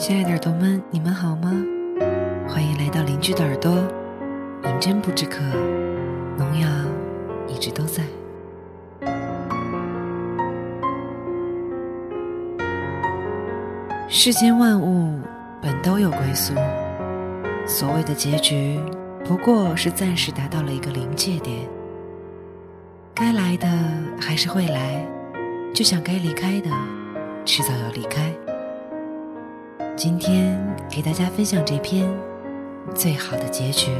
亲爱的耳朵们，你们好吗？欢迎来到邻居的耳朵，饮鸩不知渴，农药一直都在。世间万物本都有归宿，所谓的结局，不过是暂时达到了一个临界点。该来的还是会来，就像该离开的，迟早要离开。今天给大家分享这篇《最好的结局》。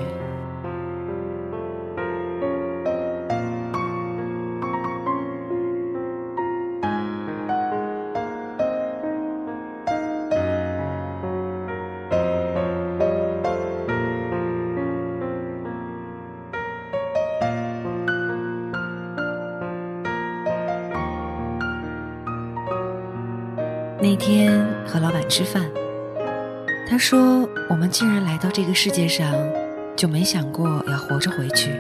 那天和老板吃饭，他说：“我们既然来到这个世界上，就没想过要活着回去。”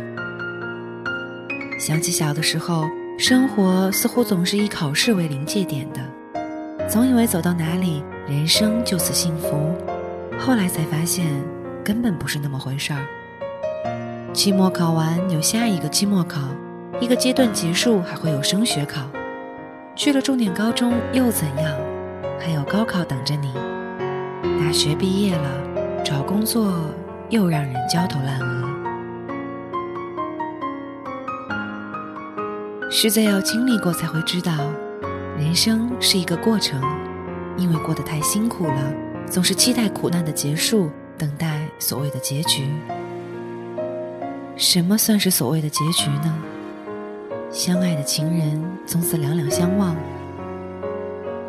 想起小的时候，生活似乎总是以考试为临界点的，总以为走到哪里，人生就此幸福。后来才发现，根本不是那么回事儿。期末考完有下一个期末考，一个阶段结束还会有升学考，去了重点高中又怎样？还有高考等着你，大学毕业了，找工作又让人焦头烂额。实在要经历过才会知道，人生是一个过程，因为过得太辛苦了，总是期待苦难的结束，等待所谓的结局。什么算是所谓的结局呢？相爱的情人从此两两相望。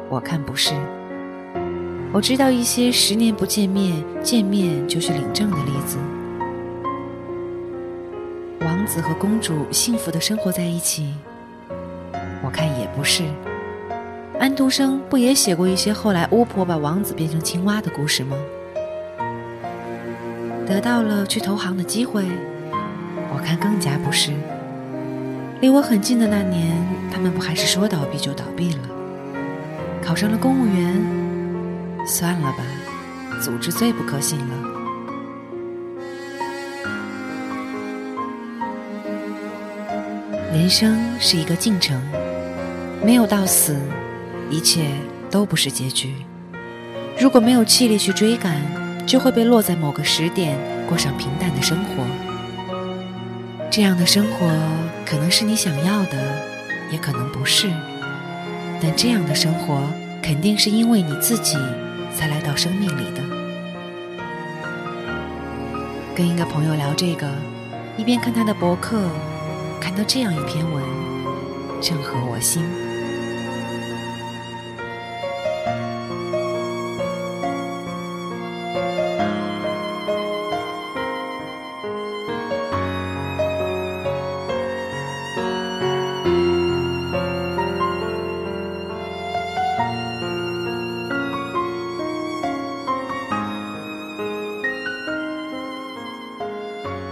我看不是。我知道一些十年不见面，见面就去领证的例子。王子和公主幸福的生活在一起。我看也不是。安徒生不也写过一些后来巫婆把王子变成青蛙的故事吗？得到了去投行的机会。我看更加不是。离我很近的那年，他们不还是说倒闭就倒闭了？考上了公务员，算了吧，组织最不可信了。人生是一个进程，没有到死，一切都不是结局。如果没有气力去追赶，就会被落在某个时点，过上平淡的生活。这样的生活可能是你想要的，也可能不是。但这样的生活，肯定是因为你自己才来到生命里的。跟一个朋友聊这个，一边看他的博客，看到这样一篇文，正合我心。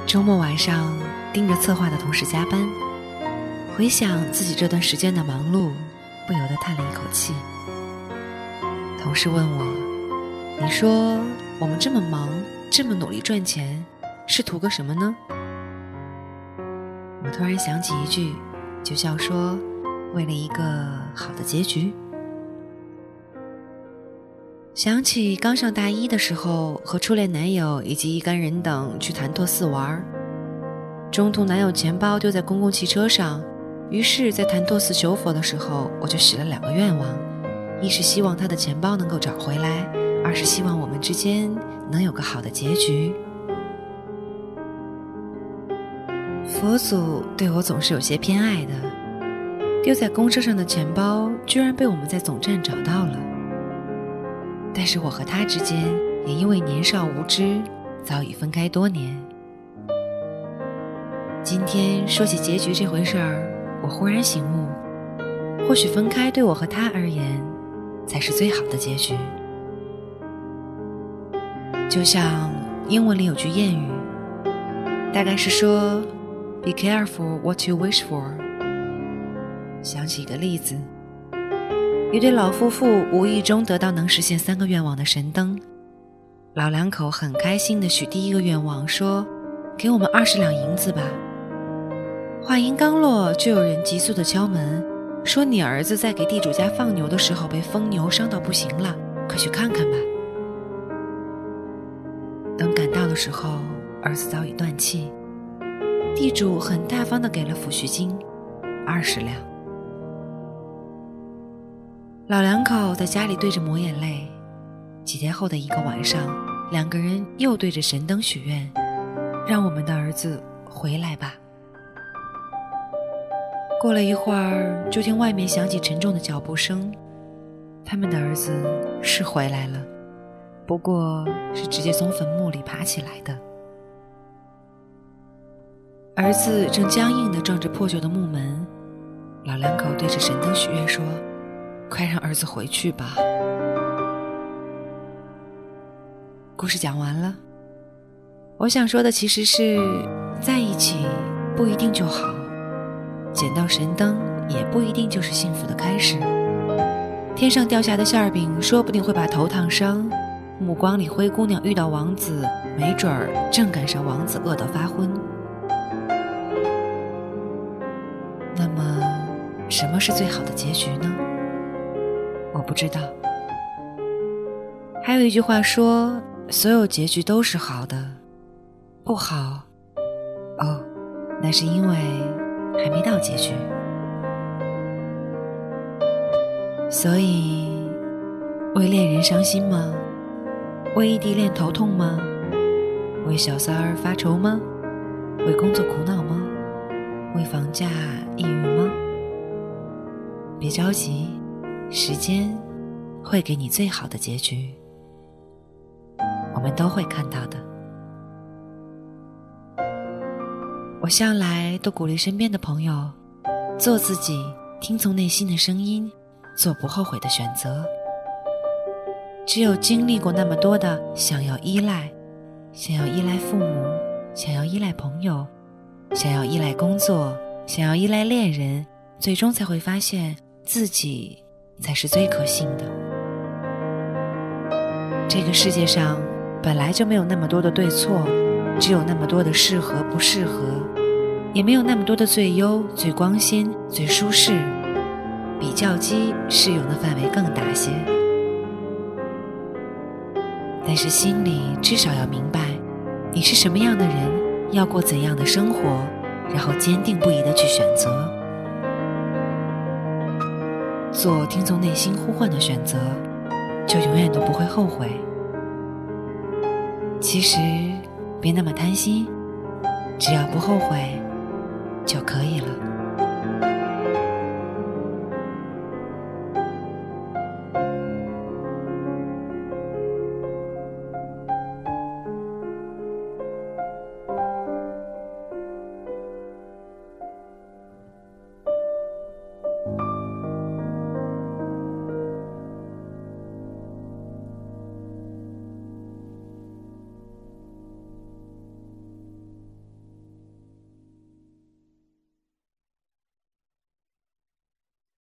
周末晚上盯着策划的同事加班，回想自己这段时间的忙碌，不由得叹了一口气。同事问我：“你说我们这么忙，这么努力赚钱，是图个什么呢？”我突然想起一句，就笑说：“为了一个好的结局。”想起刚上大一的时候，和初恋男友以及一干人等去潭柘寺玩，中途男友钱包丢在公共汽车上，于是，在潭柘寺求佛的时候，我就许了两个愿望：一是希望他的钱包能够找回来，二是希望我们之间能有个好的结局。佛祖对我总是有些偏爱的，丢在公车上的钱包居然被我们在总站找到了。但是我和他之间也因为年少无知，早已分开多年。今天说起结局这回事儿，我忽然醒悟，或许分开对我和他而言，才是最好的结局。就像英文里有句谚语，大概是说 “Be careful what you wish for”。想起一个例子。一对老夫妇无意中得到能实现三个愿望的神灯，老两口很开心的许第一个愿望，说：“给我们二十两银子吧。”话音刚落，就有人急速的敲门，说：“你儿子在给地主家放牛的时候被疯牛伤到不行了，快去看看吧。”等赶到的时候，儿子早已断气。地主很大方的给了抚恤金，二十两。老两口在家里对着抹眼泪。几天后的一个晚上，两个人又对着神灯许愿：“让我们的儿子回来吧。”过了一会儿，就听外面响起沉重的脚步声。他们的儿子是回来了，不过是直接从坟墓里爬起来的。儿子正僵硬地撞着破旧的木门，老两口对着神灯许愿说：“快让儿子回去吧。”故事讲完了，我想说的其实是，在一起不一定就好，捡到神灯也不一定就是幸福的开始。天上掉下的馅饼说不定会把头烫伤，目光里灰姑娘遇到王子，没准儿正赶上王子饿得发昏。那么，什么是最好的结局呢？我不知道。还有一句话说，所有结局都是好的，不好。哦，那是因为还没到结局。所以，为恋人伤心吗？为异地恋头痛吗？为小三儿发愁吗？为工作苦恼吗？为房价抑郁吗？别着急，时间会给你最好的结局，我们都会看到的。我向来都鼓励身边的朋友，做自己，听从内心的声音，做不后悔的选择。只有经历过那么多的想要依赖，想要依赖父母，想要依赖朋友。想要依赖工作，想要依赖恋人，最终才会发现自己才是最可信的。这个世界上本来就没有那么多的对错，只有那么多的适合不适合，也没有那么多的最优、最光鲜、最舒适。比较机适用的范围更大些，但是心里至少要明白，你是什么样的人。要过怎样的生活，然后坚定不移的去选择，做听从内心呼唤的选择，就永远都不会后悔。其实，别那么贪心，只要不后悔就可以了。